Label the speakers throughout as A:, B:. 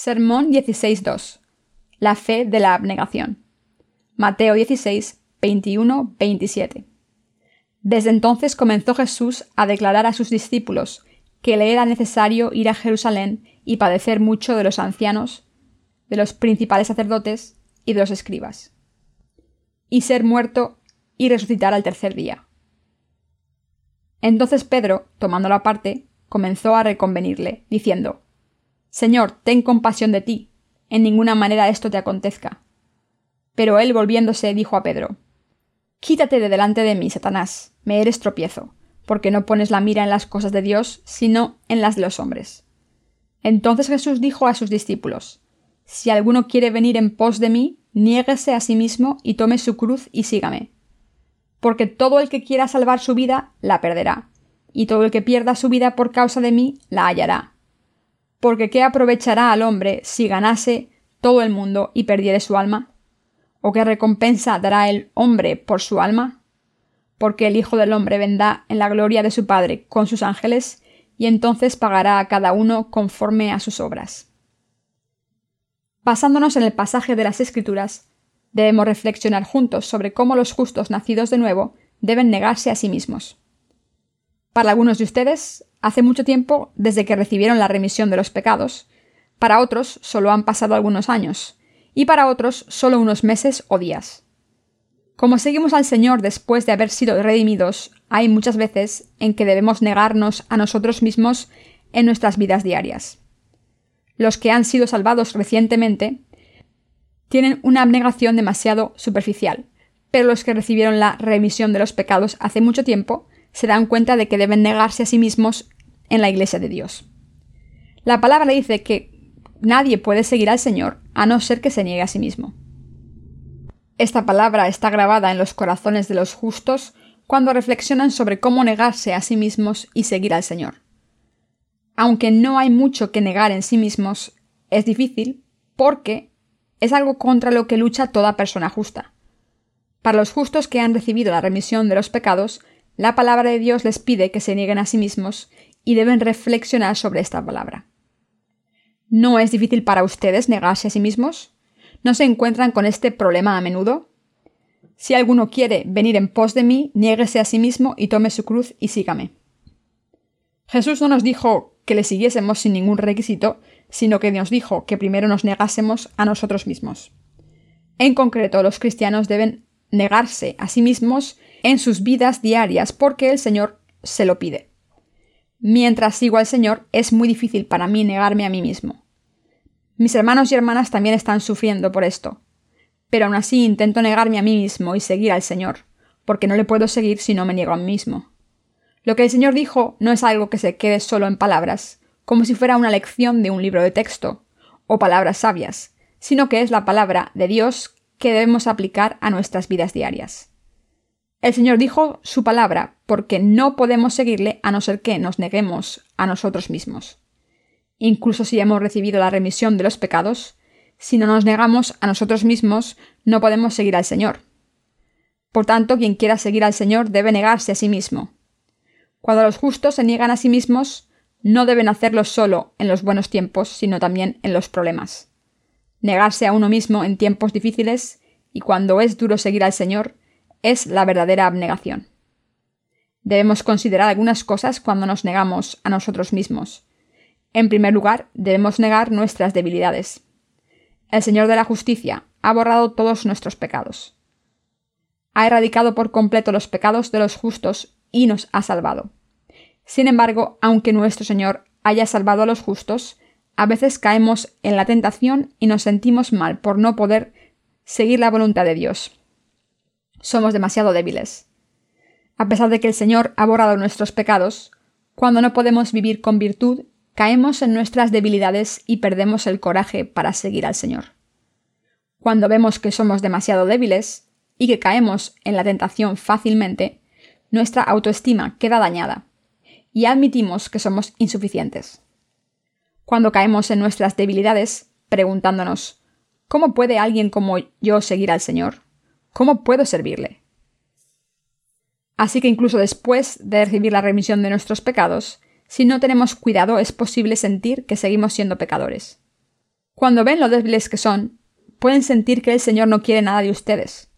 A: Sermón 16.2. La fe de la abnegación. Mateo 16, 21, 27. Desde entonces comenzó Jesús a declarar a sus discípulos que le era necesario ir a Jerusalén y padecer mucho de los ancianos, de los principales sacerdotes y de los escribas, y ser muerto y resucitar al tercer día. Entonces Pedro, tomando la parte, comenzó a reconvenirle, diciendo Señor, ten compasión de ti. En ninguna manera esto te acontezca. Pero él volviéndose dijo a Pedro Quítate de delante de mí, Satanás, me eres tropiezo, porque no pones la mira en las cosas de Dios, sino en las de los hombres. Entonces Jesús dijo a sus discípulos Si alguno quiere venir en pos de mí, niéguese a sí mismo y tome su cruz y sígame. Porque todo el que quiera salvar su vida, la perderá, y todo el que pierda su vida por causa de mí, la hallará porque ¿qué aprovechará al hombre si ganase todo el mundo y perdiere su alma? ¿O qué recompensa dará el hombre por su alma? Porque el Hijo del hombre vendrá en la gloria de su Padre con sus ángeles, y entonces pagará a cada uno conforme a sus obras. Basándonos en el pasaje de las Escrituras, debemos reflexionar juntos sobre cómo los justos nacidos de nuevo deben negarse a sí mismos. Para algunos de ustedes, hace mucho tiempo desde que recibieron la remisión de los pecados, para otros solo han pasado algunos años, y para otros solo unos meses o días. Como seguimos al Señor después de haber sido redimidos, hay muchas veces en que debemos negarnos a nosotros mismos en nuestras vidas diarias. Los que han sido salvados recientemente tienen una abnegación demasiado superficial, pero los que recibieron la remisión de los pecados hace mucho tiempo se dan cuenta de que deben negarse a sí mismos en la Iglesia de Dios. La palabra dice que nadie puede seguir al Señor a no ser que se niegue a sí mismo. Esta palabra está grabada en los corazones de los justos cuando reflexionan sobre cómo negarse a sí mismos y seguir al Señor. Aunque no hay mucho que negar en sí mismos, es difícil porque es algo contra lo que lucha toda persona justa. Para los justos que han recibido la remisión de los pecados, la palabra de Dios les pide que se nieguen a sí mismos y deben reflexionar sobre esta palabra. ¿No es difícil para ustedes negarse a sí mismos? ¿No se encuentran con este problema a menudo? Si alguno quiere venir en pos de mí, niéguese a sí mismo y tome su cruz y sígame. Jesús no nos dijo que le siguiésemos sin ningún requisito, sino que nos dijo que primero nos negásemos a nosotros mismos. En concreto, los cristianos deben negarse a sí mismos en sus vidas diarias porque el Señor se lo pide. Mientras sigo al Señor, es muy difícil para mí negarme a mí mismo. Mis hermanos y hermanas también están sufriendo por esto, pero aún así intento negarme a mí mismo y seguir al Señor, porque no le puedo seguir si no me niego a mí mismo. Lo que el Señor dijo no es algo que se quede solo en palabras, como si fuera una lección de un libro de texto, o palabras sabias, sino que es la palabra de Dios que debemos aplicar a nuestras vidas diarias. El Señor dijo su palabra porque no podemos seguirle a no ser que nos neguemos a nosotros mismos. Incluso si hemos recibido la remisión de los pecados, si no nos negamos a nosotros mismos, no podemos seguir al Señor. Por tanto, quien quiera seguir al Señor debe negarse a sí mismo. Cuando los justos se niegan a sí mismos, no deben hacerlo solo en los buenos tiempos, sino también en los problemas. Negarse a uno mismo en tiempos difíciles y cuando es duro seguir al Señor es la verdadera abnegación. Debemos considerar algunas cosas cuando nos negamos a nosotros mismos. En primer lugar, debemos negar nuestras debilidades. El Señor de la Justicia ha borrado todos nuestros pecados. Ha erradicado por completo los pecados de los justos y nos ha salvado. Sin embargo, aunque nuestro Señor haya salvado a los justos, a veces caemos en la tentación y nos sentimos mal por no poder seguir la voluntad de Dios. Somos demasiado débiles. A pesar de que el Señor ha borrado nuestros pecados, cuando no podemos vivir con virtud, caemos en nuestras debilidades y perdemos el coraje para seguir al Señor. Cuando vemos que somos demasiado débiles y que caemos en la tentación fácilmente, nuestra autoestima queda dañada y admitimos que somos insuficientes cuando caemos en nuestras debilidades, preguntándonos, ¿cómo puede alguien como yo seguir al Señor? ¿Cómo puedo servirle? Así que incluso después de recibir la remisión de nuestros pecados, si no tenemos cuidado es posible sentir que seguimos siendo pecadores. Cuando ven lo débiles que son, pueden sentir que el Señor no quiere nada de ustedes.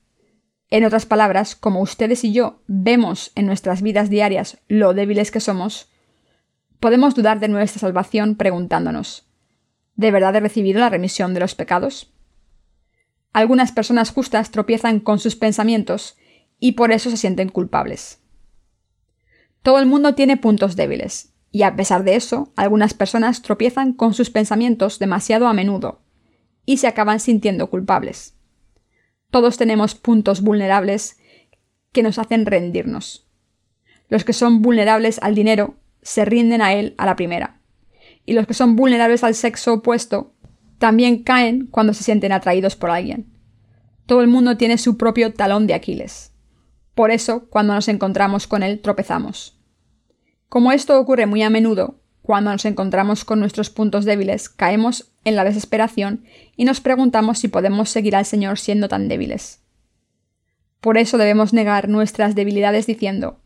A: En otras palabras, como ustedes y yo vemos en nuestras vidas diarias lo débiles que somos, podemos dudar de nuestra salvación preguntándonos, ¿de verdad he recibido la remisión de los pecados? Algunas personas justas tropiezan con sus pensamientos y por eso se sienten culpables. Todo el mundo tiene puntos débiles, y a pesar de eso, algunas personas tropiezan con sus pensamientos demasiado a menudo y se acaban sintiendo culpables. Todos tenemos puntos vulnerables que nos hacen rendirnos. Los que son vulnerables al dinero se rinden a él a la primera. Y los que son vulnerables al sexo opuesto también caen cuando se sienten atraídos por alguien. Todo el mundo tiene su propio talón de Aquiles. Por eso, cuando nos encontramos con él, tropezamos. Como esto ocurre muy a menudo, cuando nos encontramos con nuestros puntos débiles, caemos en la desesperación y nos preguntamos si podemos seguir al Señor siendo tan débiles. Por eso debemos negar nuestras debilidades diciendo,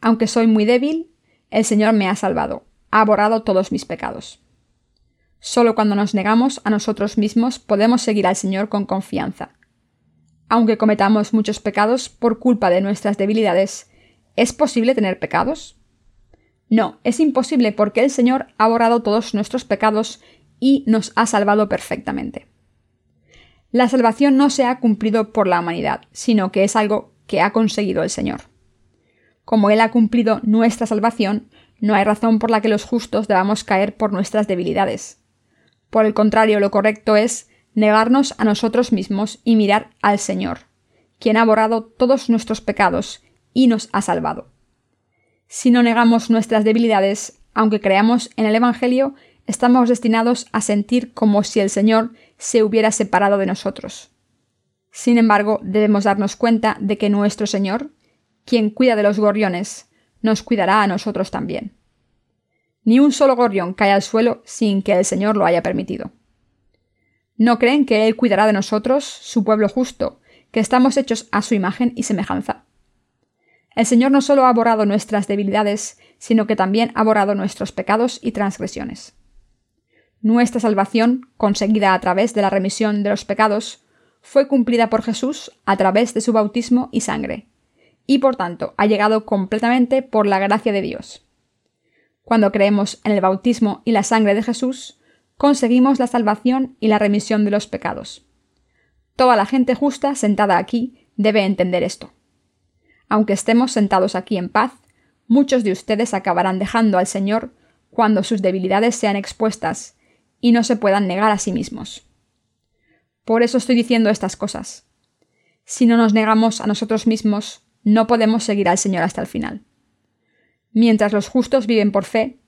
A: aunque soy muy débil, el Señor me ha salvado, ha borrado todos mis pecados. Solo cuando nos negamos a nosotros mismos podemos seguir al Señor con confianza. Aunque cometamos muchos pecados por culpa de nuestras debilidades, ¿es posible tener pecados? No, es imposible porque el Señor ha borrado todos nuestros pecados y nos ha salvado perfectamente. La salvación no se ha cumplido por la humanidad, sino que es algo que ha conseguido el Señor. Como Él ha cumplido nuestra salvación, no hay razón por la que los justos debamos caer por nuestras debilidades. Por el contrario, lo correcto es negarnos a nosotros mismos y mirar al Señor, quien ha borrado todos nuestros pecados y nos ha salvado. Si no negamos nuestras debilidades, aunque creamos en el Evangelio, estamos destinados a sentir como si el Señor se hubiera separado de nosotros. Sin embargo, debemos darnos cuenta de que nuestro Señor, quien cuida de los gorriones, nos cuidará a nosotros también. Ni un solo gorrión cae al suelo sin que el Señor lo haya permitido. ¿No creen que Él cuidará de nosotros, su pueblo justo, que estamos hechos a su imagen y semejanza? El Señor no solo ha borrado nuestras debilidades, sino que también ha borrado nuestros pecados y transgresiones. Nuestra salvación, conseguida a través de la remisión de los pecados, fue cumplida por Jesús a través de su bautismo y sangre, y por tanto ha llegado completamente por la gracia de Dios. Cuando creemos en el bautismo y la sangre de Jesús, conseguimos la salvación y la remisión de los pecados. Toda la gente justa sentada aquí debe entender esto. Aunque estemos sentados aquí en paz, muchos de ustedes acabarán dejando al Señor cuando sus debilidades sean expuestas y no se puedan negar a sí mismos. Por eso estoy diciendo estas cosas. Si no nos negamos a nosotros mismos, no podemos seguir al Señor hasta el final. Mientras los justos viven por fe,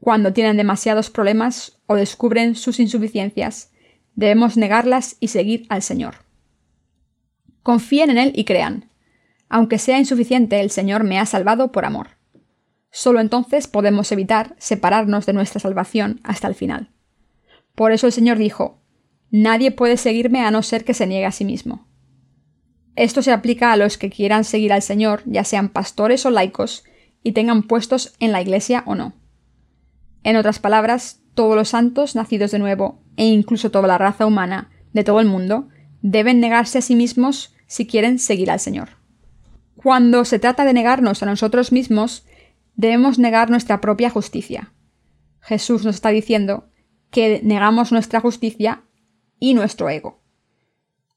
A: cuando tienen demasiados problemas o descubren sus insuficiencias, debemos negarlas y seguir al Señor. Confíen en Él y crean. Aunque sea insuficiente, el Señor me ha salvado por amor. Solo entonces podemos evitar separarnos de nuestra salvación hasta el final. Por eso el Señor dijo, Nadie puede seguirme a no ser que se niegue a sí mismo. Esto se aplica a los que quieran seguir al Señor, ya sean pastores o laicos, y tengan puestos en la Iglesia o no. En otras palabras, todos los santos nacidos de nuevo, e incluso toda la raza humana de todo el mundo, deben negarse a sí mismos si quieren seguir al Señor. Cuando se trata de negarnos a nosotros mismos, debemos negar nuestra propia justicia. Jesús nos está diciendo que negamos nuestra justicia y nuestro ego.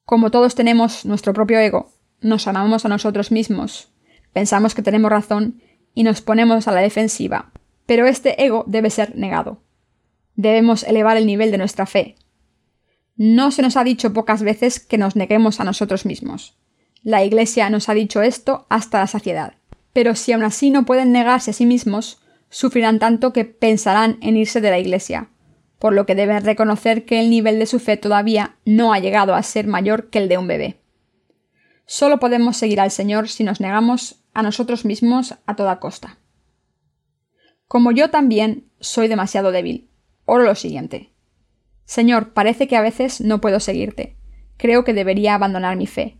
A: Como todos tenemos nuestro propio ego, nos amamos a nosotros mismos, pensamos que tenemos razón y nos ponemos a la defensiva, pero este ego debe ser negado. Debemos elevar el nivel de nuestra fe. No se nos ha dicho pocas veces que nos neguemos a nosotros mismos. La Iglesia nos ha dicho esto hasta la saciedad. Pero si aún así no pueden negarse a sí mismos, sufrirán tanto que pensarán en irse de la Iglesia, por lo que deben reconocer que el nivel de su fe todavía no ha llegado a ser mayor que el de un bebé. Solo podemos seguir al Señor si nos negamos a nosotros mismos a toda costa. Como yo también soy demasiado débil, oro lo siguiente. Señor, parece que a veces no puedo seguirte. Creo que debería abandonar mi fe.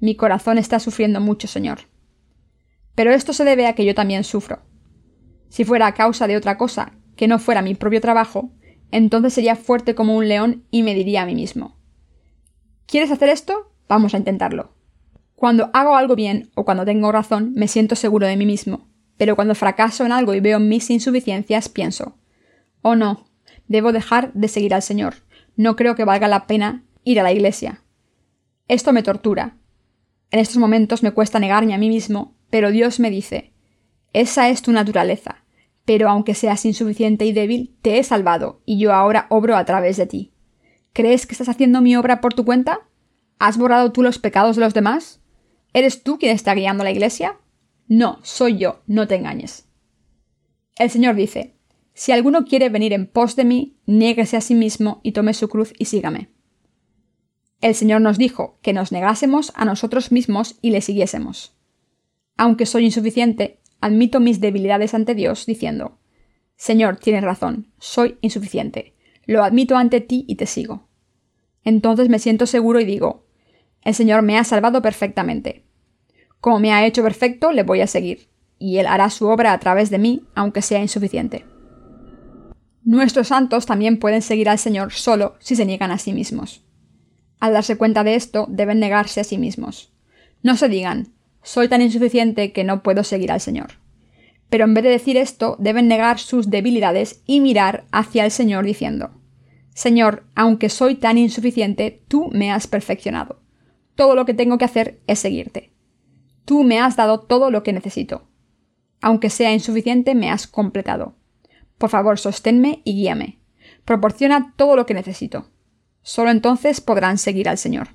A: Mi corazón está sufriendo mucho, Señor. Pero esto se debe a que yo también sufro. Si fuera a causa de otra cosa, que no fuera mi propio trabajo, entonces sería fuerte como un león y me diría a mí mismo ¿Quieres hacer esto? Vamos a intentarlo. Cuando hago algo bien o cuando tengo razón, me siento seguro de mí mismo, pero cuando fracaso en algo y veo mis insuficiencias, pienso Oh no, debo dejar de seguir al Señor. No creo que valga la pena ir a la iglesia. Esto me tortura. En estos momentos me cuesta negarme a mí mismo, pero Dios me dice Esa es tu naturaleza pero aunque seas insuficiente y débil, te he salvado, y yo ahora obro a través de ti. ¿Crees que estás haciendo mi obra por tu cuenta? ¿Has borrado tú los pecados de los demás? ¿Eres tú quien está guiando la iglesia? No, soy yo, no te engañes. El Señor dice, Si alguno quiere venir en pos de mí, niéguese a sí mismo y tome su cruz y sígame. El Señor nos dijo que nos negásemos a nosotros mismos y le siguiésemos. Aunque soy insuficiente, admito mis debilidades ante Dios diciendo, Señor, tienes razón, soy insuficiente, lo admito ante ti y te sigo. Entonces me siento seguro y digo, el Señor me ha salvado perfectamente. Como me ha hecho perfecto, le voy a seguir, y Él hará su obra a través de mí, aunque sea insuficiente. Nuestros santos también pueden seguir al Señor solo si se niegan a sí mismos. Al darse cuenta de esto, deben negarse a sí mismos. No se digan, soy tan insuficiente que no puedo seguir al Señor. Pero en vez de decir esto, deben negar sus debilidades y mirar hacia el Señor diciendo, Señor, aunque soy tan insuficiente, tú me has perfeccionado. Todo lo que tengo que hacer es seguirte. Tú me has dado todo lo que necesito. Aunque sea insuficiente, me has completado. Por favor, sosténme y guíame. Proporciona todo lo que necesito. Solo entonces podrán seguir al Señor.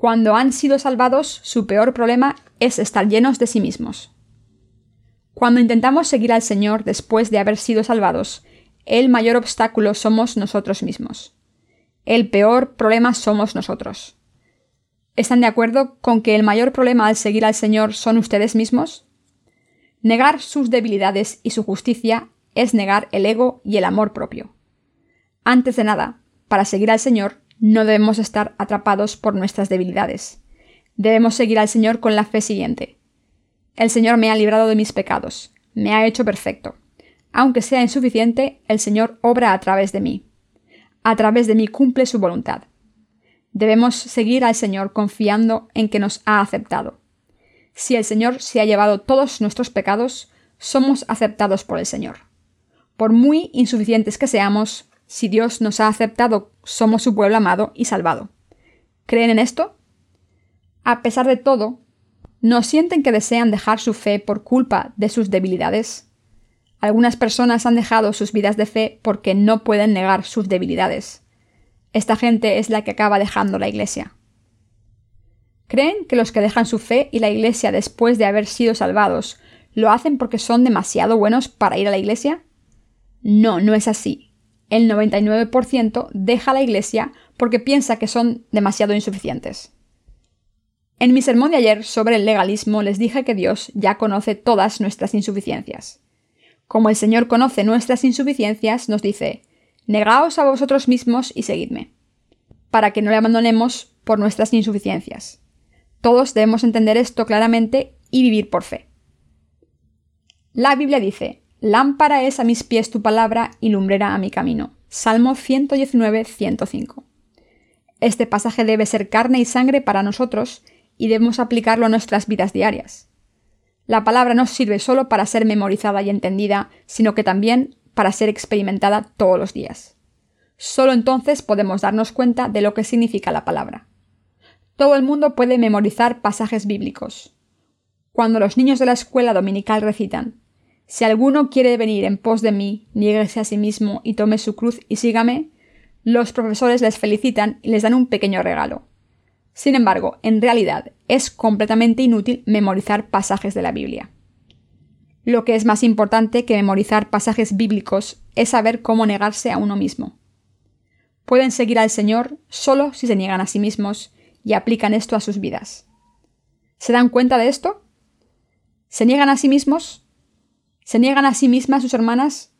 A: Cuando han sido salvados, su peor problema es estar llenos de sí mismos. Cuando intentamos seguir al Señor después de haber sido salvados, el mayor obstáculo somos nosotros mismos. El peor problema somos nosotros. ¿Están de acuerdo con que el mayor problema al seguir al Señor son ustedes mismos? Negar sus debilidades y su justicia es negar el ego y el amor propio. Antes de nada, para seguir al Señor, no debemos estar atrapados por nuestras debilidades. Debemos seguir al Señor con la fe siguiente. El Señor me ha librado de mis pecados, me ha hecho perfecto. Aunque sea insuficiente, el Señor obra a través de mí. A través de mí cumple su voluntad. Debemos seguir al Señor confiando en que nos ha aceptado. Si el Señor se ha llevado todos nuestros pecados, somos aceptados por el Señor. Por muy insuficientes que seamos, si Dios nos ha aceptado, somos su pueblo amado y salvado. ¿Creen en esto? A pesar de todo, ¿no sienten que desean dejar su fe por culpa de sus debilidades? Algunas personas han dejado sus vidas de fe porque no pueden negar sus debilidades. Esta gente es la que acaba dejando la iglesia. ¿Creen que los que dejan su fe y la iglesia después de haber sido salvados lo hacen porque son demasiado buenos para ir a la iglesia? No, no es así el 99% deja la iglesia porque piensa que son demasiado insuficientes. En mi sermón de ayer sobre el legalismo les dije que Dios ya conoce todas nuestras insuficiencias. Como el Señor conoce nuestras insuficiencias, nos dice, Negaos a vosotros mismos y seguidme, para que no le abandonemos por nuestras insuficiencias. Todos debemos entender esto claramente y vivir por fe. La Biblia dice, Lámpara es a mis pies tu palabra y lumbrera a mi camino. Salmo 119, 105. Este pasaje debe ser carne y sangre para nosotros y debemos aplicarlo a nuestras vidas diarias. La palabra no sirve solo para ser memorizada y entendida, sino que también para ser experimentada todos los días. Solo entonces podemos darnos cuenta de lo que significa la palabra. Todo el mundo puede memorizar pasajes bíblicos. Cuando los niños de la escuela dominical recitan si alguno quiere venir en pos de mí, niéguese a sí mismo y tome su cruz y sígame, los profesores les felicitan y les dan un pequeño regalo. Sin embargo, en realidad es completamente inútil memorizar pasajes de la Biblia. Lo que es más importante que memorizar pasajes bíblicos es saber cómo negarse a uno mismo. Pueden seguir al Señor solo si se niegan a sí mismos y aplican esto a sus vidas. ¿Se dan cuenta de esto? ¿Se niegan a sí mismos? ¿Se niegan a sí mismas sus hermanas?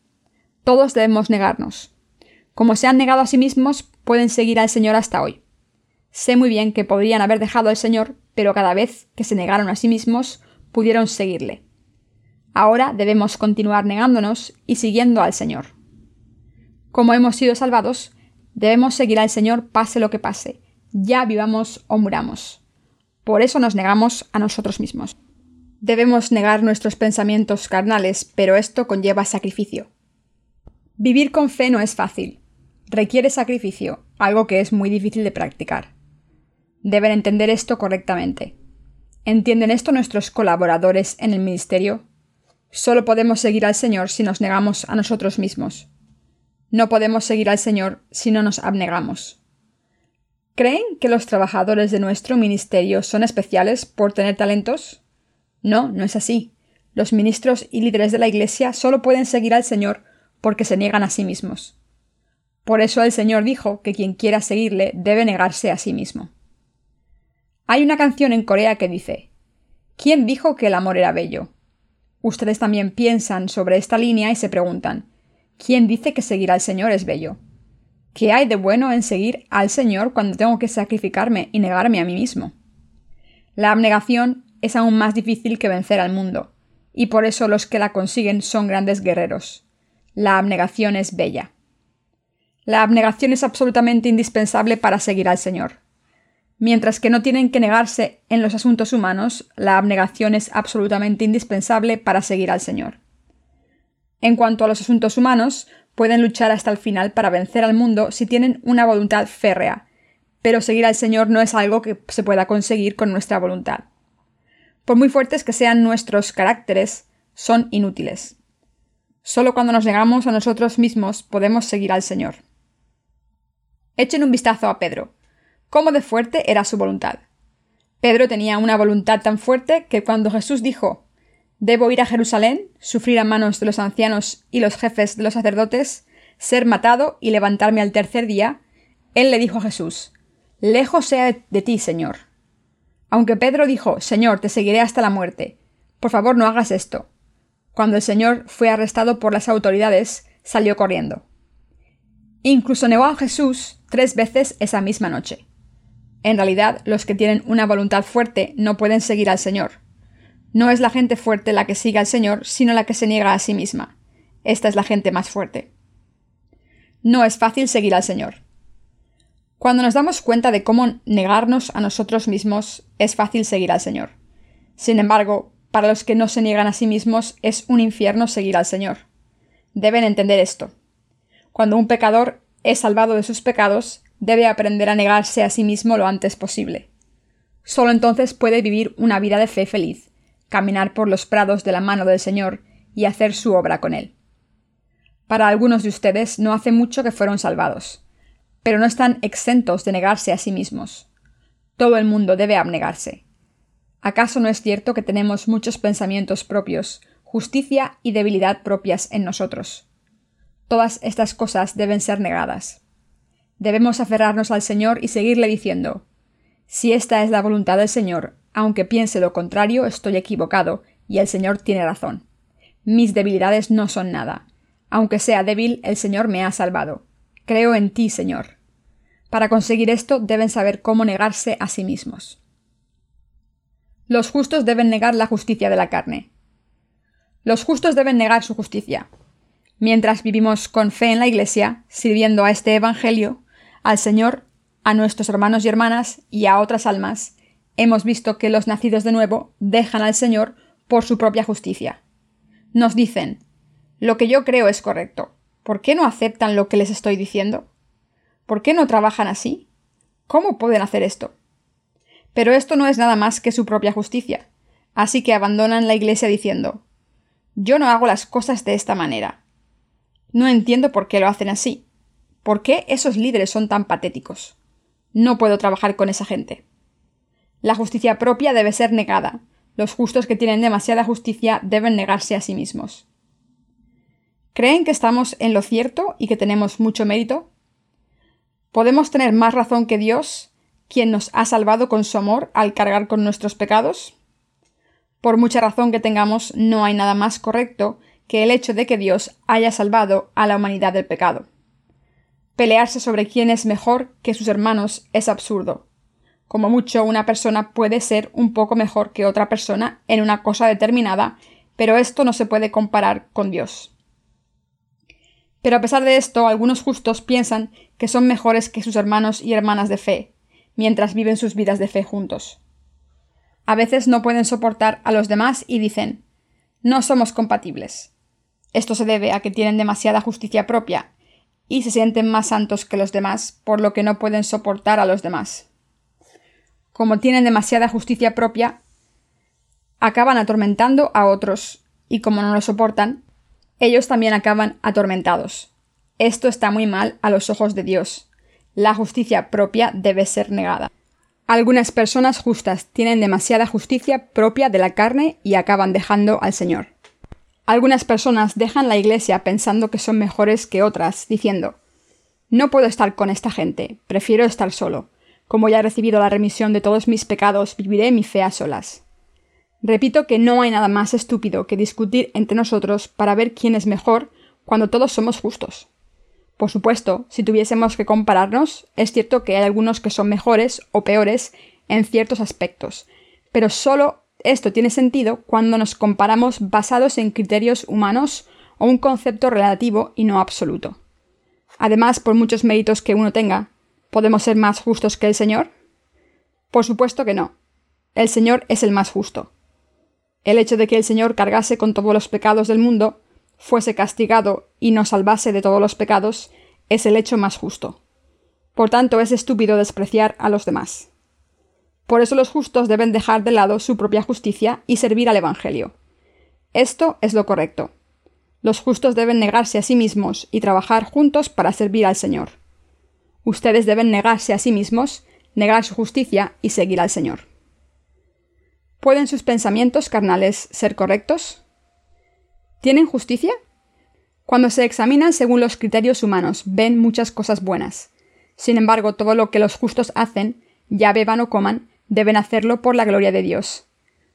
A: Todos debemos negarnos. Como se han negado a sí mismos, pueden seguir al Señor hasta hoy. Sé muy bien que podrían haber dejado al Señor, pero cada vez que se negaron a sí mismos, pudieron seguirle. Ahora debemos continuar negándonos y siguiendo al Señor. Como hemos sido salvados, debemos seguir al Señor pase lo que pase, ya vivamos o muramos. Por eso nos negamos a nosotros mismos. Debemos negar nuestros pensamientos carnales, pero esto conlleva sacrificio. Vivir con fe no es fácil. Requiere sacrificio, algo que es muy difícil de practicar. Deben entender esto correctamente. ¿Entienden esto nuestros colaboradores en el ministerio? Solo podemos seguir al Señor si nos negamos a nosotros mismos. No podemos seguir al Señor si no nos abnegamos. ¿Creen que los trabajadores de nuestro ministerio son especiales por tener talentos? No, no es así. Los ministros y líderes de la Iglesia solo pueden seguir al Señor porque se niegan a sí mismos. Por eso el Señor dijo que quien quiera seguirle debe negarse a sí mismo. Hay una canción en Corea que dice ¿Quién dijo que el amor era bello? Ustedes también piensan sobre esta línea y se preguntan ¿Quién dice que seguir al Señor es bello? ¿Qué hay de bueno en seguir al Señor cuando tengo que sacrificarme y negarme a mí mismo? La abnegación es aún más difícil que vencer al mundo, y por eso los que la consiguen son grandes guerreros. La abnegación es bella. La abnegación es absolutamente indispensable para seguir al Señor. Mientras que no tienen que negarse en los asuntos humanos, la abnegación es absolutamente indispensable para seguir al Señor. En cuanto a los asuntos humanos, pueden luchar hasta el final para vencer al mundo si tienen una voluntad férrea, pero seguir al Señor no es algo que se pueda conseguir con nuestra voluntad. Por muy fuertes que sean nuestros caracteres, son inútiles. Solo cuando nos negamos a nosotros mismos podemos seguir al Señor. Echen un vistazo a Pedro. ¿Cómo de fuerte era su voluntad? Pedro tenía una voluntad tan fuerte que cuando Jesús dijo Debo ir a Jerusalén, sufrir a manos de los ancianos y los jefes de los sacerdotes, ser matado y levantarme al tercer día, él le dijo a Jesús Lejos sea de ti, Señor. Aunque Pedro dijo Señor, te seguiré hasta la muerte, por favor no hagas esto. Cuando el señor fue arrestado por las autoridades, salió corriendo. Incluso negó a Jesús tres veces esa misma noche. En realidad, los que tienen una voluntad fuerte no pueden seguir al Señor. No es la gente fuerte la que sigue al Señor, sino la que se niega a sí misma. Esta es la gente más fuerte. No es fácil seguir al Señor. Cuando nos damos cuenta de cómo negarnos a nosotros mismos, es fácil seguir al Señor. Sin embargo, para los que no se niegan a sí mismos es un infierno seguir al Señor. Deben entender esto. Cuando un pecador es salvado de sus pecados, debe aprender a negarse a sí mismo lo antes posible. Solo entonces puede vivir una vida de fe feliz, caminar por los prados de la mano del Señor y hacer su obra con él. Para algunos de ustedes no hace mucho que fueron salvados, pero no están exentos de negarse a sí mismos. Todo el mundo debe abnegarse. ¿Acaso no es cierto que tenemos muchos pensamientos propios, justicia y debilidad propias en nosotros? Todas estas cosas deben ser negadas. Debemos aferrarnos al Señor y seguirle diciendo Si esta es la voluntad del Señor, aunque piense lo contrario, estoy equivocado, y el Señor tiene razón. Mis debilidades no son nada. Aunque sea débil, el Señor me ha salvado. Creo en ti, Señor. Para conseguir esto deben saber cómo negarse a sí mismos. Los justos deben negar la justicia de la carne. Los justos deben negar su justicia. Mientras vivimos con fe en la Iglesia, sirviendo a este Evangelio, al Señor, a nuestros hermanos y hermanas y a otras almas, hemos visto que los nacidos de nuevo dejan al Señor por su propia justicia. Nos dicen, lo que yo creo es correcto. ¿Por qué no aceptan lo que les estoy diciendo? ¿Por qué no trabajan así? ¿Cómo pueden hacer esto? Pero esto no es nada más que su propia justicia, así que abandonan la iglesia diciendo Yo no hago las cosas de esta manera. No entiendo por qué lo hacen así. ¿Por qué esos líderes son tan patéticos? No puedo trabajar con esa gente. La justicia propia debe ser negada. Los justos que tienen demasiada justicia deben negarse a sí mismos. ¿Creen que estamos en lo cierto y que tenemos mucho mérito? ¿Podemos tener más razón que Dios quien nos ha salvado con su amor al cargar con nuestros pecados? Por mucha razón que tengamos, no hay nada más correcto que el hecho de que Dios haya salvado a la humanidad del pecado. Pelearse sobre quién es mejor que sus hermanos es absurdo. Como mucho, una persona puede ser un poco mejor que otra persona en una cosa determinada, pero esto no se puede comparar con Dios. Pero a pesar de esto, algunos justos piensan que son mejores que sus hermanos y hermanas de fe, mientras viven sus vidas de fe juntos. A veces no pueden soportar a los demás y dicen no somos compatibles. Esto se debe a que tienen demasiada justicia propia y se sienten más santos que los demás, por lo que no pueden soportar a los demás. Como tienen demasiada justicia propia, acaban atormentando a otros, y como no lo soportan, ellos también acaban atormentados. Esto está muy mal a los ojos de Dios. La justicia propia debe ser negada. Algunas personas justas tienen demasiada justicia propia de la carne y acaban dejando al Señor. Algunas personas dejan la iglesia pensando que son mejores que otras, diciendo No puedo estar con esta gente, prefiero estar solo. Como ya he recibido la remisión de todos mis pecados, viviré mi fe a solas. Repito que no hay nada más estúpido que discutir entre nosotros para ver quién es mejor cuando todos somos justos. Por supuesto, si tuviésemos que compararnos, es cierto que hay algunos que son mejores o peores en ciertos aspectos, pero solo esto tiene sentido cuando nos comparamos basados en criterios humanos o un concepto relativo y no absoluto. Además, por muchos méritos que uno tenga, ¿podemos ser más justos que el Señor? Por supuesto que no. El Señor es el más justo. El hecho de que el Señor cargase con todos los pecados del mundo, fuese castigado y nos salvase de todos los pecados, es el hecho más justo. Por tanto, es estúpido despreciar a los demás. Por eso los justos deben dejar de lado su propia justicia y servir al Evangelio. Esto es lo correcto. Los justos deben negarse a sí mismos y trabajar juntos para servir al Señor. Ustedes deben negarse a sí mismos, negar su justicia y seguir al Señor. ¿Pueden sus pensamientos carnales ser correctos? ¿Tienen justicia? Cuando se examinan según los criterios humanos, ven muchas cosas buenas. Sin embargo, todo lo que los justos hacen, ya beban o coman, deben hacerlo por la gloria de Dios.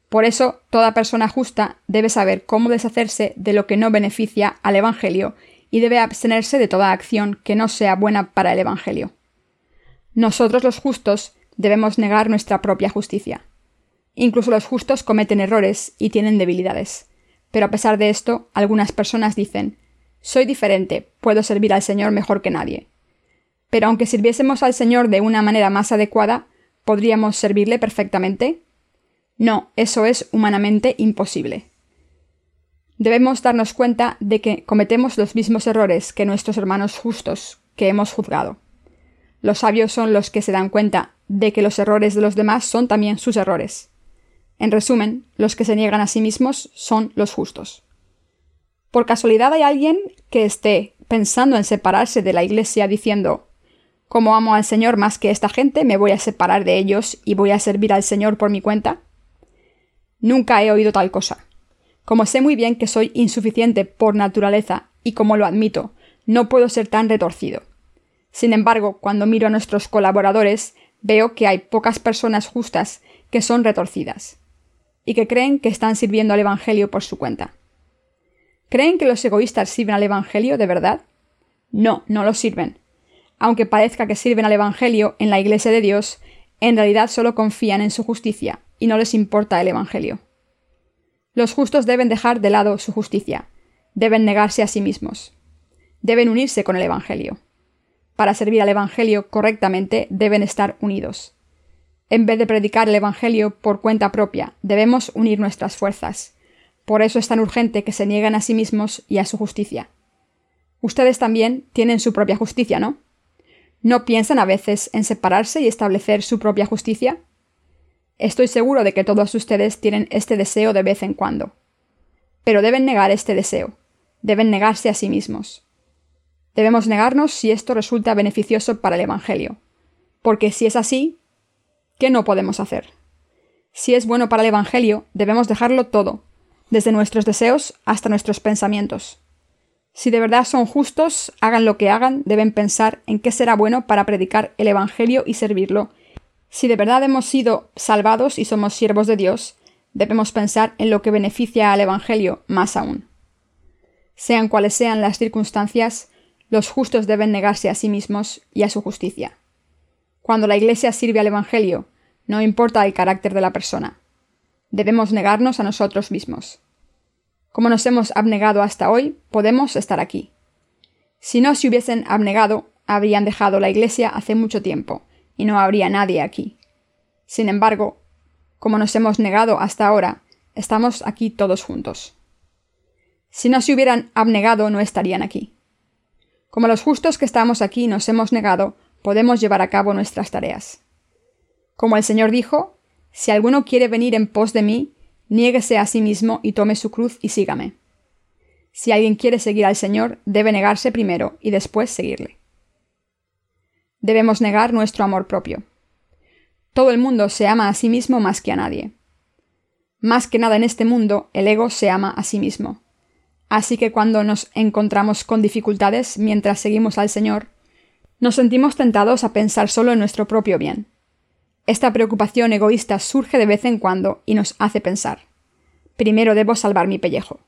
A: Por eso, toda persona justa debe saber cómo deshacerse de lo que no beneficia al Evangelio y debe abstenerse de toda acción que no sea buena para el Evangelio. Nosotros los justos debemos negar nuestra propia justicia. Incluso los justos cometen errores y tienen debilidades. Pero a pesar de esto, algunas personas dicen Soy diferente, puedo servir al Señor mejor que nadie. Pero aunque sirviésemos al Señor de una manera más adecuada, ¿podríamos servirle perfectamente? No, eso es humanamente imposible. Debemos darnos cuenta de que cometemos los mismos errores que nuestros hermanos justos que hemos juzgado. Los sabios son los que se dan cuenta de que los errores de los demás son también sus errores. En resumen, los que se niegan a sí mismos son los justos. ¿Por casualidad hay alguien que esté pensando en separarse de la Iglesia diciendo como amo al Señor más que esta gente, me voy a separar de ellos y voy a servir al Señor por mi cuenta? Nunca he oído tal cosa. Como sé muy bien que soy insuficiente por naturaleza y como lo admito, no puedo ser tan retorcido. Sin embargo, cuando miro a nuestros colaboradores, veo que hay pocas personas justas que son retorcidas y que creen que están sirviendo al Evangelio por su cuenta. ¿Creen que los egoístas sirven al Evangelio de verdad? No, no lo sirven. Aunque parezca que sirven al Evangelio en la Iglesia de Dios, en realidad solo confían en su justicia y no les importa el Evangelio. Los justos deben dejar de lado su justicia, deben negarse a sí mismos, deben unirse con el Evangelio. Para servir al Evangelio correctamente deben estar unidos. En vez de predicar el Evangelio por cuenta propia, debemos unir nuestras fuerzas. Por eso es tan urgente que se nieguen a sí mismos y a su justicia. Ustedes también tienen su propia justicia, ¿no? ¿No piensan a veces en separarse y establecer su propia justicia? Estoy seguro de que todos ustedes tienen este deseo de vez en cuando. Pero deben negar este deseo. Deben negarse a sí mismos. Debemos negarnos si esto resulta beneficioso para el Evangelio. Porque si es así, ¿Qué no podemos hacer? Si es bueno para el Evangelio, debemos dejarlo todo, desde nuestros deseos hasta nuestros pensamientos. Si de verdad son justos, hagan lo que hagan, deben pensar en qué será bueno para predicar el Evangelio y servirlo. Si de verdad hemos sido salvados y somos siervos de Dios, debemos pensar en lo que beneficia al Evangelio más aún. Sean cuales sean las circunstancias, los justos deben negarse a sí mismos y a su justicia. Cuando la Iglesia sirve al Evangelio, no importa el carácter de la persona. Debemos negarnos a nosotros mismos. Como nos hemos abnegado hasta hoy, podemos estar aquí. Si no se hubiesen abnegado, habrían dejado la iglesia hace mucho tiempo, y no habría nadie aquí. Sin embargo, como nos hemos negado hasta ahora, estamos aquí todos juntos. Si no se hubieran abnegado, no estarían aquí. Como los justos que estamos aquí nos hemos negado, podemos llevar a cabo nuestras tareas. Como el Señor dijo, si alguno quiere venir en pos de mí, niéguese a sí mismo y tome su cruz y sígame. Si alguien quiere seguir al Señor, debe negarse primero y después seguirle. Debemos negar nuestro amor propio. Todo el mundo se ama a sí mismo más que a nadie. Más que nada en este mundo, el ego se ama a sí mismo. Así que cuando nos encontramos con dificultades mientras seguimos al Señor, nos sentimos tentados a pensar solo en nuestro propio bien. Esta preocupación egoísta surge de vez en cuando y nos hace pensar, primero debo salvar mi pellejo.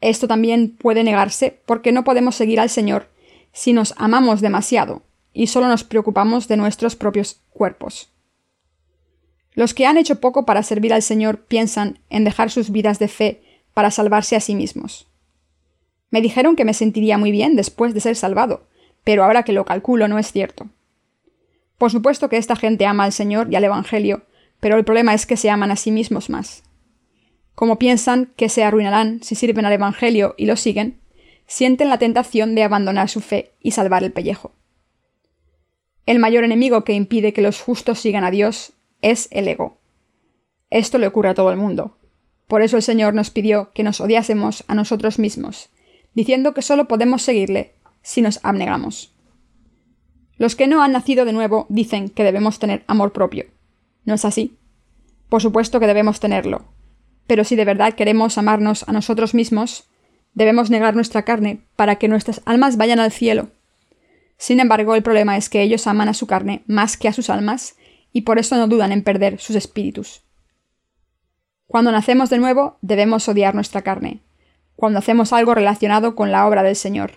A: Esto también puede negarse porque no podemos seguir al Señor si nos amamos demasiado y solo nos preocupamos de nuestros propios cuerpos. Los que han hecho poco para servir al Señor piensan en dejar sus vidas de fe para salvarse a sí mismos. Me dijeron que me sentiría muy bien después de ser salvado, pero ahora que lo calculo no es cierto. Por supuesto que esta gente ama al Señor y al Evangelio, pero el problema es que se aman a sí mismos más. Como piensan que se arruinarán si sirven al Evangelio y lo siguen, sienten la tentación de abandonar su fe y salvar el pellejo. El mayor enemigo que impide que los justos sigan a Dios es el ego. Esto le ocurre a todo el mundo. Por eso el Señor nos pidió que nos odiásemos a nosotros mismos diciendo que solo podemos seguirle si nos abnegamos. Los que no han nacido de nuevo dicen que debemos tener amor propio. ¿No es así? Por supuesto que debemos tenerlo, pero si de verdad queremos amarnos a nosotros mismos, debemos negar nuestra carne para que nuestras almas vayan al cielo. Sin embargo, el problema es que ellos aman a su carne más que a sus almas, y por eso no dudan en perder sus espíritus. Cuando nacemos de nuevo, debemos odiar nuestra carne, cuando hacemos algo relacionado con la obra del Señor.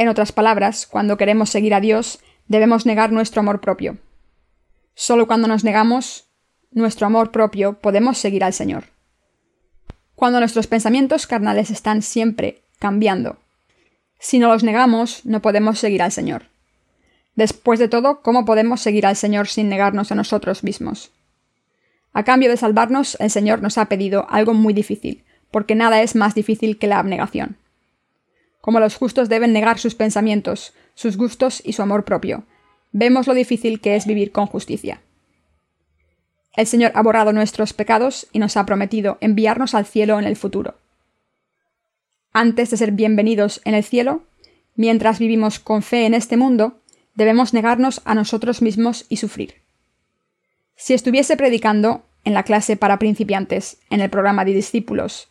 A: En otras palabras, cuando queremos seguir a Dios, debemos negar nuestro amor propio. Solo cuando nos negamos nuestro amor propio podemos seguir al Señor. Cuando nuestros pensamientos carnales están siempre cambiando. Si no los negamos, no podemos seguir al Señor. Después de todo, ¿cómo podemos seguir al Señor sin negarnos a nosotros mismos? A cambio de salvarnos, el Señor nos ha pedido algo muy difícil, porque nada es más difícil que la abnegación. Como los justos deben negar sus pensamientos, sus gustos y su amor propio, vemos lo difícil que es vivir con justicia. El Señor ha borrado nuestros pecados y nos ha prometido enviarnos al cielo en el futuro. Antes de ser bienvenidos en el cielo, mientras vivimos con fe en este mundo, debemos negarnos a nosotros mismos y sufrir. Si estuviese predicando en la clase para principiantes, en el programa de discípulos,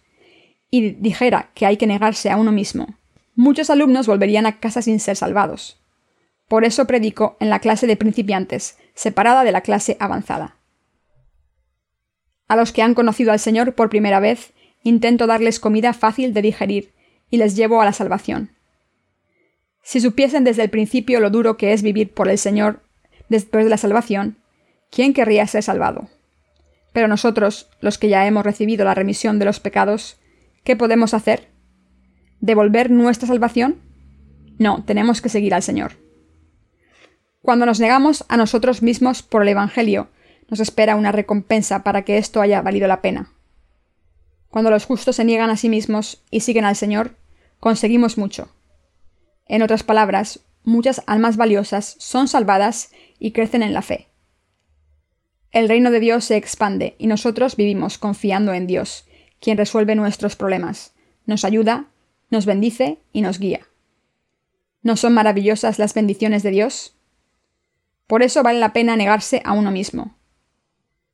A: y dijera que hay que negarse a uno mismo, muchos alumnos volverían a casa sin ser salvados. Por eso predico en la clase de principiantes, separada de la clase avanzada. A los que han conocido al Señor por primera vez, intento darles comida fácil de digerir y les llevo a la salvación. Si supiesen desde el principio lo duro que es vivir por el Señor después de la salvación, ¿quién querría ser salvado? Pero nosotros, los que ya hemos recibido la remisión de los pecados, ¿Qué podemos hacer? ¿Devolver nuestra salvación? No, tenemos que seguir al Señor. Cuando nos negamos a nosotros mismos por el Evangelio, nos espera una recompensa para que esto haya valido la pena. Cuando los justos se niegan a sí mismos y siguen al Señor, conseguimos mucho. En otras palabras, muchas almas valiosas son salvadas y crecen en la fe. El reino de Dios se expande y nosotros vivimos confiando en Dios quien resuelve nuestros problemas, nos ayuda, nos bendice y nos guía. ¿No son maravillosas las bendiciones de Dios? Por eso vale la pena negarse a uno mismo.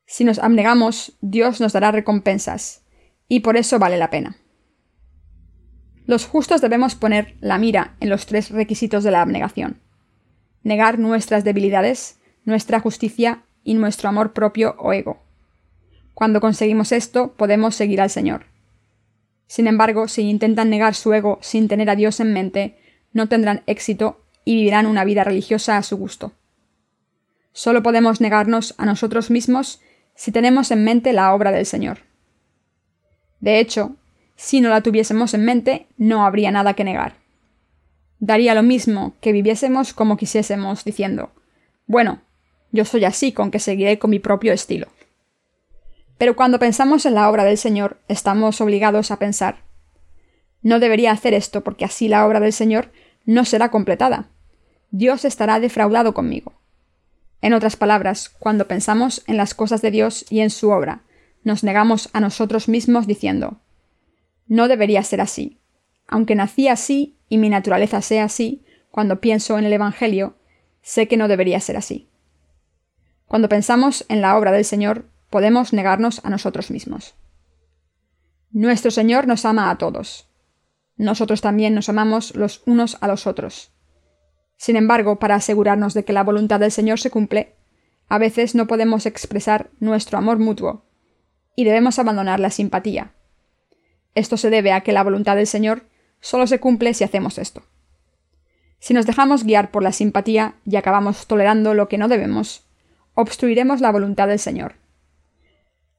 A: Si nos abnegamos, Dios nos dará recompensas, y por eso vale la pena. Los justos debemos poner la mira en los tres requisitos de la abnegación. Negar nuestras debilidades, nuestra justicia y nuestro amor propio o ego. Cuando conseguimos esto, podemos seguir al Señor. Sin embargo, si intentan negar su ego sin tener a Dios en mente, no tendrán éxito y vivirán una vida religiosa a su gusto. Solo podemos negarnos a nosotros mismos si tenemos en mente la obra del Señor. De hecho, si no la tuviésemos en mente, no habría nada que negar. Daría lo mismo que viviésemos como quisiésemos, diciendo, bueno, yo soy así con que seguiré con mi propio estilo. Pero cuando pensamos en la obra del Señor, estamos obligados a pensar, no debería hacer esto porque así la obra del Señor no será completada. Dios estará defraudado conmigo. En otras palabras, cuando pensamos en las cosas de Dios y en su obra, nos negamos a nosotros mismos diciendo, no debería ser así. Aunque nací así y mi naturaleza sea así, cuando pienso en el Evangelio, sé que no debería ser así. Cuando pensamos en la obra del Señor, podemos negarnos a nosotros mismos. Nuestro Señor nos ama a todos. Nosotros también nos amamos los unos a los otros. Sin embargo, para asegurarnos de que la voluntad del Señor se cumple, a veces no podemos expresar nuestro amor mutuo, y debemos abandonar la simpatía. Esto se debe a que la voluntad del Señor solo se cumple si hacemos esto. Si nos dejamos guiar por la simpatía y acabamos tolerando lo que no debemos, obstruiremos la voluntad del Señor.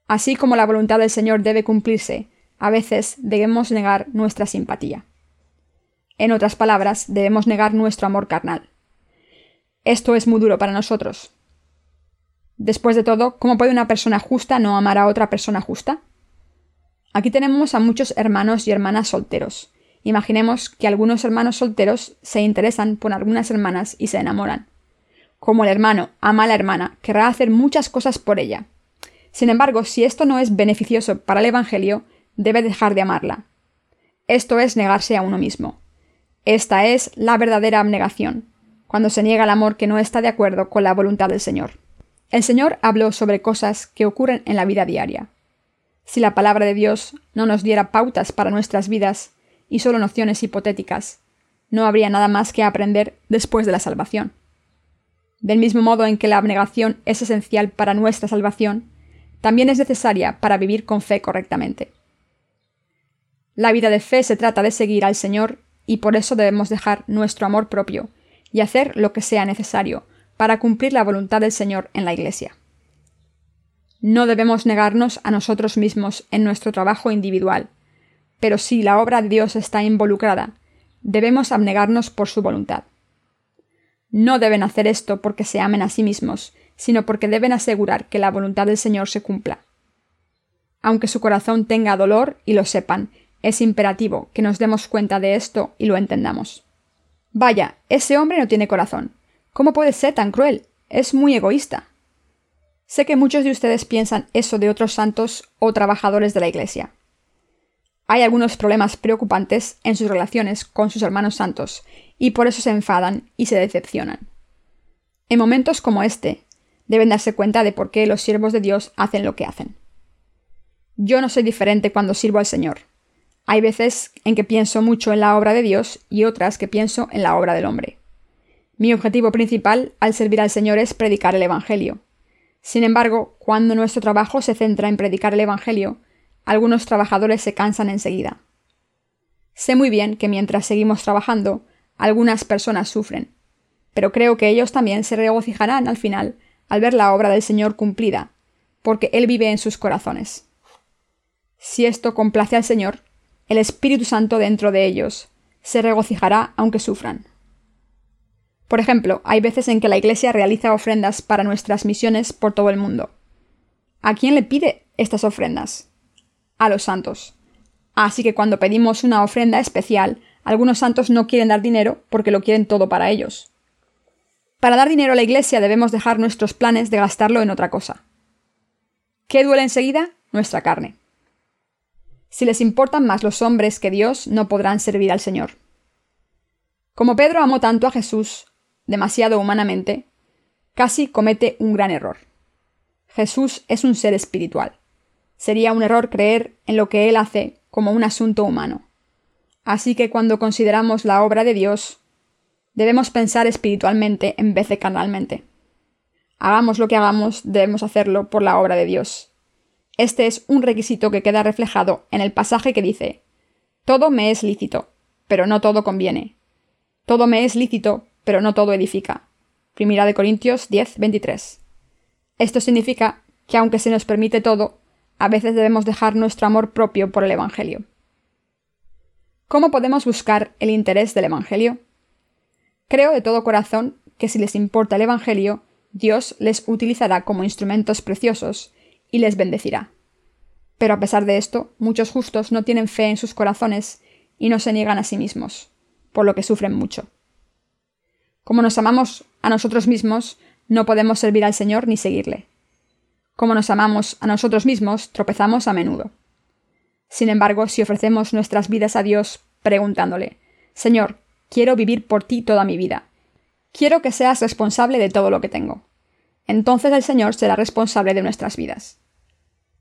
A: Así como la voluntad del Señor debe cumplirse, a veces debemos negar nuestra simpatía. En otras palabras, debemos negar nuestro amor carnal. Esto es muy duro para nosotros. Después de todo, ¿cómo puede una persona justa no amar a otra persona justa? Aquí tenemos a muchos hermanos y hermanas solteros. Imaginemos que algunos hermanos solteros se interesan por algunas hermanas y se enamoran. Como el hermano ama a la hermana, querrá hacer muchas cosas por ella. Sin embargo, si esto no es beneficioso para el Evangelio, debe dejar de amarla. Esto es negarse a uno mismo. Esta es la verdadera abnegación, cuando se niega el amor que no está de acuerdo con la voluntad del Señor. El Señor habló sobre cosas que ocurren en la vida diaria. Si la palabra de Dios no nos diera pautas para nuestras vidas y solo nociones hipotéticas, no habría nada más que aprender después de la salvación. Del mismo modo en que la abnegación es esencial para nuestra salvación, también es necesaria para vivir con fe correctamente. La vida de fe se trata de seguir al Señor y por eso debemos dejar nuestro amor propio y hacer lo que sea necesario para cumplir la voluntad del Señor en la Iglesia. No debemos negarnos a nosotros mismos en nuestro trabajo individual, pero si la obra de Dios está involucrada, debemos abnegarnos por su voluntad. No deben hacer esto porque se amen a sí mismos, sino porque deben asegurar que la voluntad del Señor se cumpla. Aunque su corazón tenga dolor y lo sepan, es imperativo que nos demos cuenta de esto y lo entendamos. Vaya, ese hombre no tiene corazón. ¿Cómo puede ser tan cruel? Es muy egoísta. Sé que muchos de ustedes piensan eso de otros santos o trabajadores de la Iglesia. Hay algunos problemas preocupantes en sus relaciones con sus hermanos santos, y por eso se enfadan y se decepcionan. En momentos como este, deben darse cuenta de por qué los siervos de Dios hacen lo que hacen. Yo no soy diferente cuando sirvo al Señor. Hay veces en que pienso mucho en la obra de Dios y otras que pienso en la obra del hombre. Mi objetivo principal al servir al Señor es predicar el Evangelio. Sin embargo, cuando nuestro trabajo se centra en predicar el Evangelio, algunos trabajadores se cansan enseguida. Sé muy bien que mientras seguimos trabajando, algunas personas sufren, pero creo que ellos también se regocijarán al final al ver la obra del Señor cumplida, porque Él vive en sus corazones. Si esto complace al Señor, el Espíritu Santo dentro de ellos se regocijará aunque sufran. Por ejemplo, hay veces en que la Iglesia realiza ofrendas para nuestras misiones por todo el mundo. ¿A quién le pide estas ofrendas? A los santos. Así que cuando pedimos una ofrenda especial, algunos santos no quieren dar dinero porque lo quieren todo para ellos. Para dar dinero a la Iglesia debemos dejar nuestros planes de gastarlo en otra cosa. ¿Qué duele enseguida? Nuestra carne. Si les importan más los hombres que Dios, no podrán servir al Señor. Como Pedro amó tanto a Jesús, demasiado humanamente, casi comete un gran error. Jesús es un ser espiritual. Sería un error creer en lo que Él hace como un asunto humano. Así que cuando consideramos la obra de Dios, debemos pensar espiritualmente en vez de carnalmente. Hagamos lo que hagamos, debemos hacerlo por la obra de Dios. Este es un requisito que queda reflejado en el pasaje que dice Todo me es lícito, pero no todo conviene. Todo me es lícito, pero no todo edifica. Primera de Corintios 10, 23. Esto significa que aunque se nos permite todo, a veces debemos dejar nuestro amor propio por el Evangelio. ¿Cómo podemos buscar el interés del Evangelio? Creo de todo corazón que si les importa el Evangelio, Dios les utilizará como instrumentos preciosos y les bendecirá. Pero a pesar de esto, muchos justos no tienen fe en sus corazones y no se niegan a sí mismos, por lo que sufren mucho. Como nos amamos a nosotros mismos, no podemos servir al Señor ni seguirle. Como nos amamos a nosotros mismos, tropezamos a menudo. Sin embargo, si ofrecemos nuestras vidas a Dios preguntándole, Señor, quiero vivir por ti toda mi vida. Quiero que seas responsable de todo lo que tengo. Entonces el Señor será responsable de nuestras vidas.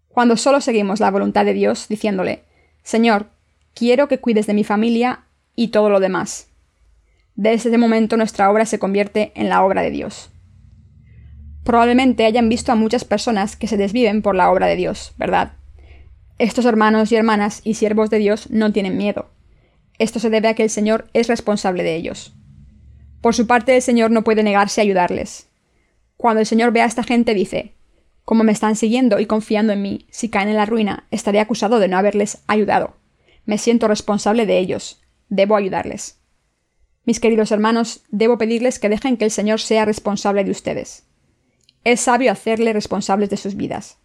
A: Cuando solo seguimos la voluntad de Dios diciéndole, Señor, quiero que cuides de mi familia y todo lo demás. Desde ese momento nuestra obra se convierte en la obra de Dios. Probablemente hayan visto a muchas personas que se desviven por la obra de Dios, ¿verdad? Estos hermanos y hermanas y siervos de Dios no tienen miedo. Esto se debe a que el Señor es responsable de ellos. Por su parte, el Señor no puede negarse a ayudarles. Cuando el Señor ve a esta gente, dice, como me están siguiendo y confiando en mí, si caen en la ruina, estaré acusado de no haberles ayudado. Me siento responsable de ellos. Debo ayudarles. Mis queridos hermanos, debo pedirles que dejen que el Señor sea responsable de ustedes. Es sabio hacerle responsables de sus vidas.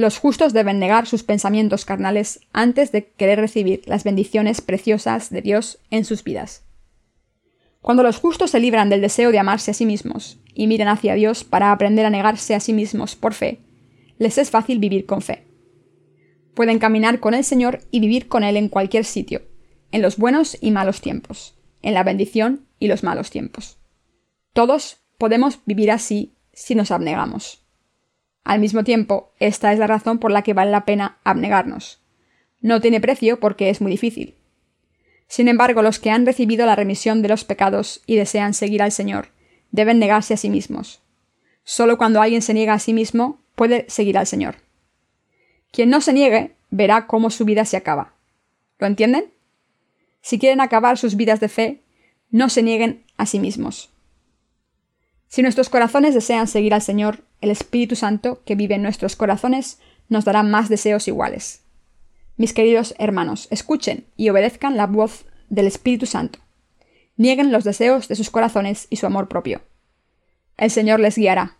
A: Los justos deben negar sus pensamientos carnales antes de querer recibir las bendiciones preciosas de Dios en sus vidas. Cuando los justos se libran del deseo de amarse a sí mismos y miran hacia Dios para aprender a negarse a sí mismos por fe, les es fácil vivir con fe. Pueden caminar con el Señor y vivir con Él en cualquier sitio, en los buenos y malos tiempos, en la bendición y los malos tiempos. Todos podemos vivir así si nos abnegamos. Al mismo tiempo, esta es la razón por la que vale la pena abnegarnos. No tiene precio porque es muy difícil. Sin embargo, los que han recibido la remisión de los pecados y desean seguir al Señor, deben negarse a sí mismos. Solo cuando alguien se niega a sí mismo puede seguir al Señor. Quien no se niegue verá cómo su vida se acaba. ¿Lo entienden? Si quieren acabar sus vidas de fe, no se nieguen a sí mismos. Si nuestros corazones desean seguir al Señor, el Espíritu Santo que vive en nuestros corazones nos dará más deseos iguales. Mis queridos hermanos, escuchen y obedezcan la voz del Espíritu Santo. Nieguen los deseos de sus corazones y su amor propio. El Señor les guiará.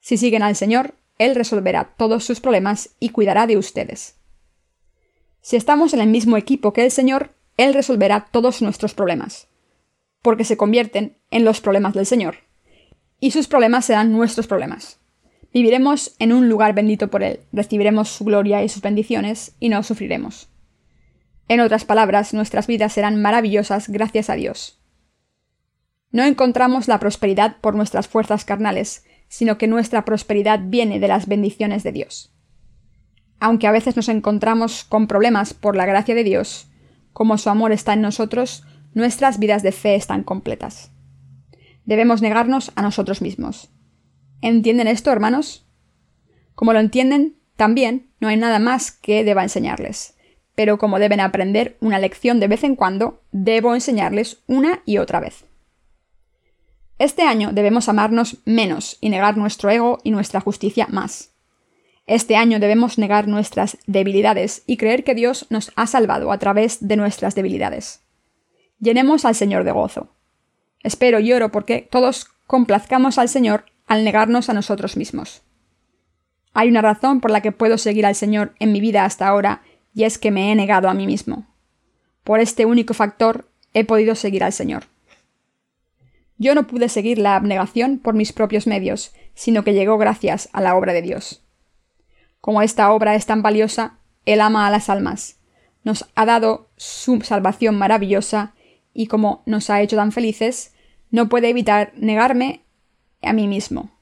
A: Si siguen al Señor, Él resolverá todos sus problemas y cuidará de ustedes. Si estamos en el mismo equipo que el Señor, Él resolverá todos nuestros problemas, porque se convierten en los problemas del Señor, y sus problemas serán nuestros problemas. Viviremos en un lugar bendito por Él, recibiremos su gloria y sus bendiciones, y no sufriremos. En otras palabras, nuestras vidas serán maravillosas gracias a Dios. No encontramos la prosperidad por nuestras fuerzas carnales, sino que nuestra prosperidad viene de las bendiciones de Dios. Aunque a veces nos encontramos con problemas por la gracia de Dios, como su amor está en nosotros, nuestras vidas de fe están completas. Debemos negarnos a nosotros mismos. ¿Entienden esto, hermanos? Como lo entienden, también no hay nada más que deba enseñarles. Pero como deben aprender una lección de vez en cuando, debo enseñarles una y otra vez. Este año debemos amarnos menos y negar nuestro ego y nuestra justicia más. Este año debemos negar nuestras debilidades y creer que Dios nos ha salvado a través de nuestras debilidades. Llenemos al Señor de gozo. Espero y oro porque todos complazcamos al Señor al negarnos a nosotros mismos. Hay una razón por la que puedo seguir al Señor en mi vida hasta ahora, y es que me he negado a mí mismo. Por este único factor he podido seguir al Señor. Yo no pude seguir la abnegación por mis propios medios, sino que llegó gracias a la obra de Dios. Como esta obra es tan valiosa, Él ama a las almas, nos ha dado su salvación maravillosa, y como nos ha hecho tan felices, no puede evitar negarme a mí mismo,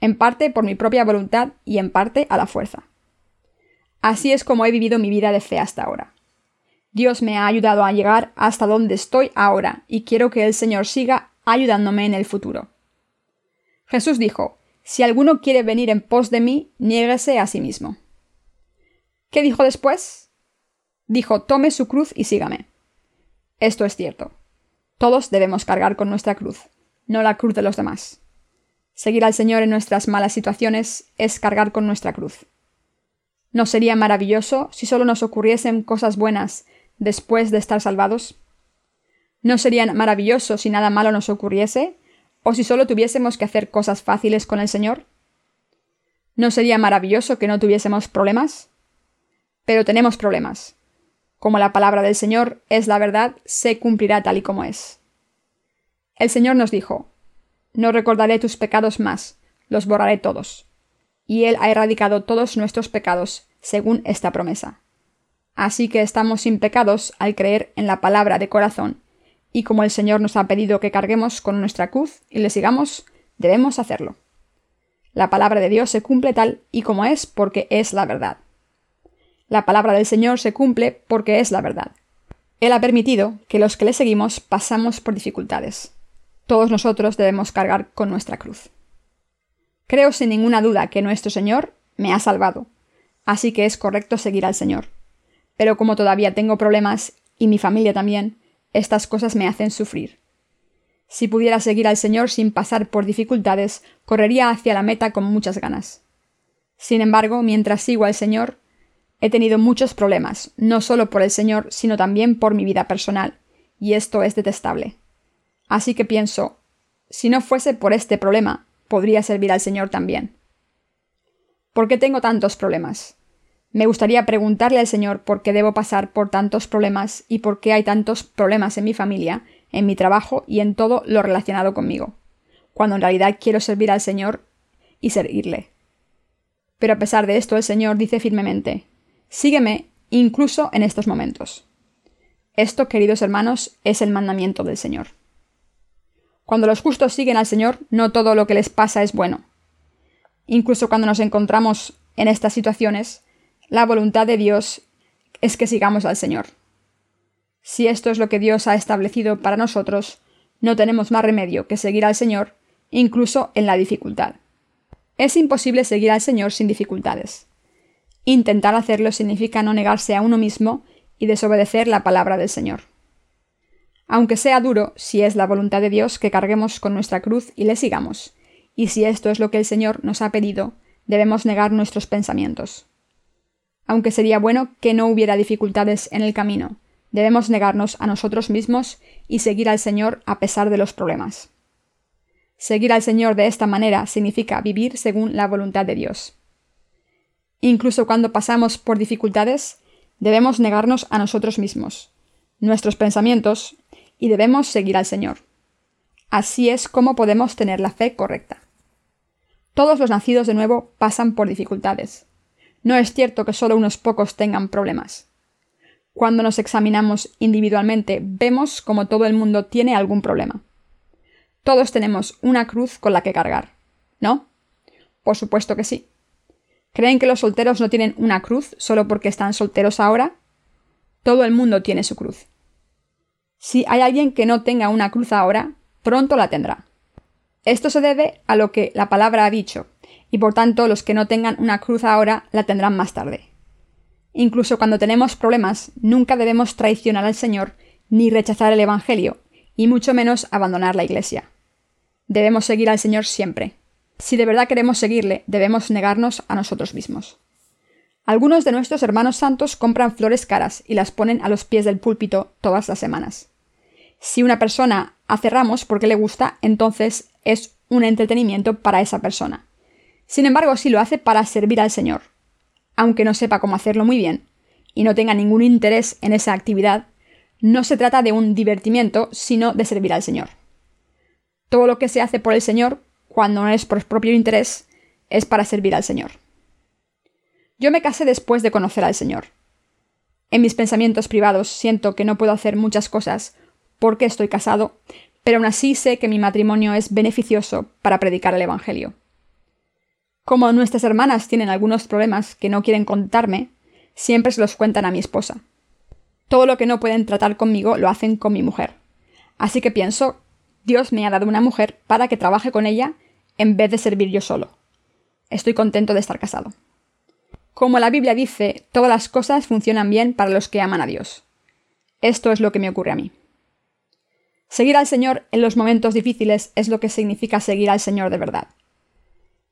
A: en parte por mi propia voluntad y en parte a la fuerza. Así es como he vivido mi vida de fe hasta ahora. Dios me ha ayudado a llegar hasta donde estoy ahora y quiero que el Señor siga ayudándome en el futuro. Jesús dijo, Si alguno quiere venir en pos de mí, niéguese a sí mismo. ¿Qué dijo después? Dijo, tome su cruz y sígame. Esto es cierto. Todos debemos cargar con nuestra cruz, no la cruz de los demás. Seguir al Señor en nuestras malas situaciones es cargar con nuestra cruz. ¿No sería maravilloso si solo nos ocurriesen cosas buenas después de estar salvados? ¿No sería maravilloso si nada malo nos ocurriese? ¿O si solo tuviésemos que hacer cosas fáciles con el Señor? ¿No sería maravilloso que no tuviésemos problemas? Pero tenemos problemas. Como la palabra del Señor es la verdad, se cumplirá tal y como es. El Señor nos dijo, No recordaré tus pecados más, los borraré todos. Y Él ha erradicado todos nuestros pecados, según esta promesa. Así que estamos sin pecados al creer en la palabra de corazón, y como el Señor nos ha pedido que carguemos con nuestra cruz y le sigamos, debemos hacerlo. La palabra de Dios se cumple tal y como es porque es la verdad. La palabra del Señor se cumple porque es la verdad. Él ha permitido que los que le seguimos pasamos por dificultades. Todos nosotros debemos cargar con nuestra cruz. Creo sin ninguna duda que nuestro Señor me ha salvado, así que es correcto seguir al Señor. Pero como todavía tengo problemas, y mi familia también, estas cosas me hacen sufrir. Si pudiera seguir al Señor sin pasar por dificultades, correría hacia la meta con muchas ganas. Sin embargo, mientras sigo al Señor, he tenido muchos problemas, no solo por el Señor, sino también por mi vida personal, y esto es detestable. Así que pienso, si no fuese por este problema, podría servir al Señor también. ¿Por qué tengo tantos problemas? Me gustaría preguntarle al Señor por qué debo pasar por tantos problemas y por qué hay tantos problemas en mi familia, en mi trabajo y en todo lo relacionado conmigo, cuando en realidad quiero servir al Señor y servirle. Pero a pesar de esto, el Señor dice firmemente, Sígueme incluso en estos momentos. Esto, queridos hermanos, es el mandamiento del Señor. Cuando los justos siguen al Señor, no todo lo que les pasa es bueno. Incluso cuando nos encontramos en estas situaciones, la voluntad de Dios es que sigamos al Señor. Si esto es lo que Dios ha establecido para nosotros, no tenemos más remedio que seguir al Señor, incluso en la dificultad. Es imposible seguir al Señor sin dificultades. Intentar hacerlo significa no negarse a uno mismo y desobedecer la palabra del Señor. Aunque sea duro, si es la voluntad de Dios que carguemos con nuestra cruz y le sigamos, y si esto es lo que el Señor nos ha pedido, debemos negar nuestros pensamientos aunque sería bueno que no hubiera dificultades en el camino. Debemos negarnos a nosotros mismos y seguir al Señor a pesar de los problemas. Seguir al Señor de esta manera significa vivir según la voluntad de Dios. Incluso cuando pasamos por dificultades, debemos negarnos a nosotros mismos, nuestros pensamientos, y debemos seguir al Señor. Así es como podemos tener la fe correcta. Todos los nacidos de nuevo pasan por dificultades. No es cierto que solo unos pocos tengan problemas. Cuando nos examinamos individualmente, vemos como todo el mundo tiene algún problema. Todos tenemos una cruz con la que cargar, ¿no? Por supuesto que sí. ¿Creen que los solteros no tienen una cruz solo porque están solteros ahora? Todo el mundo tiene su cruz. Si hay alguien que no tenga una cruz ahora, pronto la tendrá. Esto se debe a lo que la palabra ha dicho, y por tanto los que no tengan una cruz ahora la tendrán más tarde. Incluso cuando tenemos problemas, nunca debemos traicionar al Señor ni rechazar el Evangelio, y mucho menos abandonar la Iglesia. Debemos seguir al Señor siempre. Si de verdad queremos seguirle, debemos negarnos a nosotros mismos. Algunos de nuestros hermanos santos compran flores caras y las ponen a los pies del púlpito todas las semanas. Si una persona hace ramos porque le gusta, entonces es un entretenimiento para esa persona. Sin embargo, si lo hace para servir al Señor, aunque no sepa cómo hacerlo muy bien y no tenga ningún interés en esa actividad, no se trata de un divertimiento, sino de servir al Señor. Todo lo que se hace por el Señor, cuando no es por propio interés, es para servir al Señor. Yo me casé después de conocer al Señor. En mis pensamientos privados siento que no puedo hacer muchas cosas porque estoy casado, pero aún así sé que mi matrimonio es beneficioso para predicar el Evangelio. Como nuestras hermanas tienen algunos problemas que no quieren contarme, siempre se los cuentan a mi esposa. Todo lo que no pueden tratar conmigo lo hacen con mi mujer. Así que pienso, Dios me ha dado una mujer para que trabaje con ella en vez de servir yo solo. Estoy contento de estar casado. Como la Biblia dice, todas las cosas funcionan bien para los que aman a Dios. Esto es lo que me ocurre a mí. Seguir al Señor en los momentos difíciles es lo que significa seguir al Señor de verdad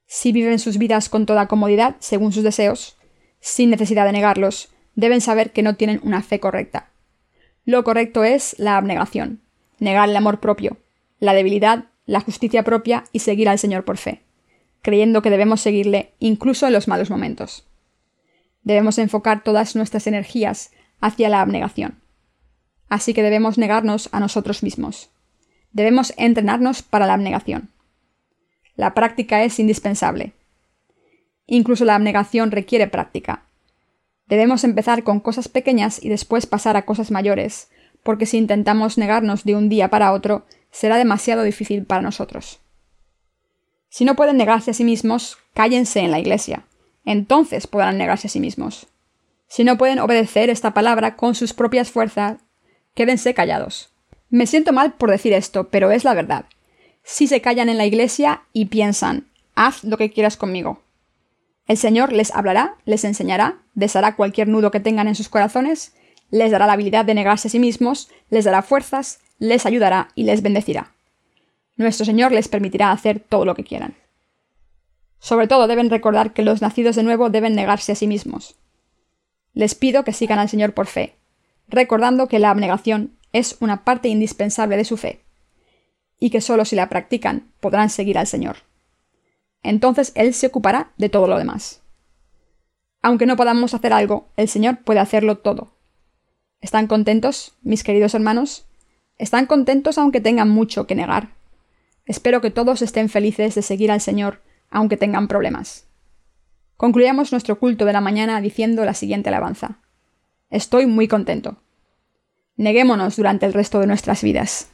A: si viven sus vidas con toda comodidad, según sus deseos, sin necesidad de negarlos, deben saber que no tienen una fe correcta. Lo correcto es la abnegación, negar el amor propio, la debilidad, la justicia propia y seguir al Señor por fe, creyendo que debemos seguirle incluso en los malos momentos. Debemos enfocar todas nuestras energías hacia la abnegación. Así que debemos negarnos a nosotros mismos. Debemos entrenarnos para la abnegación. La práctica es indispensable. Incluso la abnegación requiere práctica. Debemos empezar con cosas pequeñas y después pasar a cosas mayores, porque si intentamos negarnos de un día para otro, será demasiado difícil para nosotros. Si no pueden negarse a sí mismos, cállense en la iglesia. Entonces podrán negarse a sí mismos. Si no pueden obedecer esta palabra con sus propias fuerzas, quédense callados. Me siento mal por decir esto, pero es la verdad. Si se callan en la iglesia y piensan, haz lo que quieras conmigo, el Señor les hablará, les enseñará, deshará cualquier nudo que tengan en sus corazones, les dará la habilidad de negarse a sí mismos, les dará fuerzas, les ayudará y les bendecirá. Nuestro Señor les permitirá hacer todo lo que quieran. Sobre todo deben recordar que los nacidos de nuevo deben negarse a sí mismos. Les pido que sigan al Señor por fe, recordando que la abnegación es una parte indispensable de su fe, y que solo si la practican podrán seguir al Señor entonces Él se ocupará de todo lo demás. Aunque no podamos hacer algo, el Señor puede hacerlo todo. ¿Están contentos, mis queridos hermanos? ¿Están contentos aunque tengan mucho que negar? Espero que todos estén felices de seguir al Señor, aunque tengan problemas. Concluyamos nuestro culto de la mañana diciendo la siguiente alabanza. Estoy muy contento. Neguémonos durante el resto de nuestras vidas.